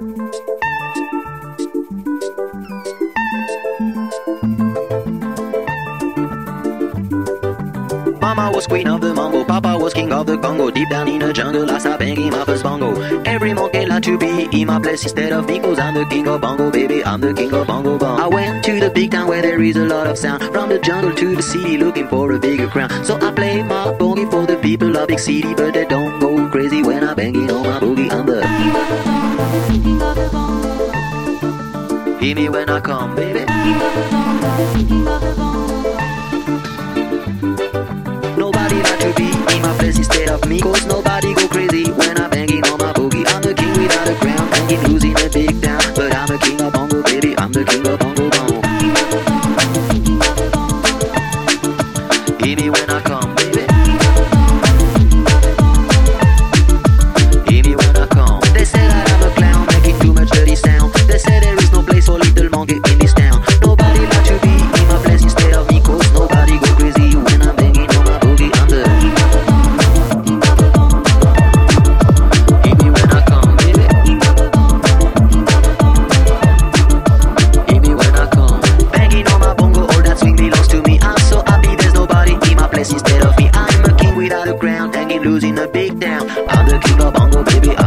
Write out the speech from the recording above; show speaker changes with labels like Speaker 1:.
Speaker 1: Mama was queen of the Mongo, Papa was king of the Congo. Deep down in the jungle, I started banging my first bongo. Every monkey like to be in my place instead of cause I'm the king of bongo, baby. I'm the king of bongo bong. I went to the big town where there is a lot of sound. From the jungle to the city, looking for a bigger crown. So I play my boogie for the people of big city, but they don't go crazy when I'm banging on my boogie. I'm the king of the bongo. Hear me when I come, baby. Nobody like to be in my place instead of me. Cause nobody big down. I'm the king of bongo, baby.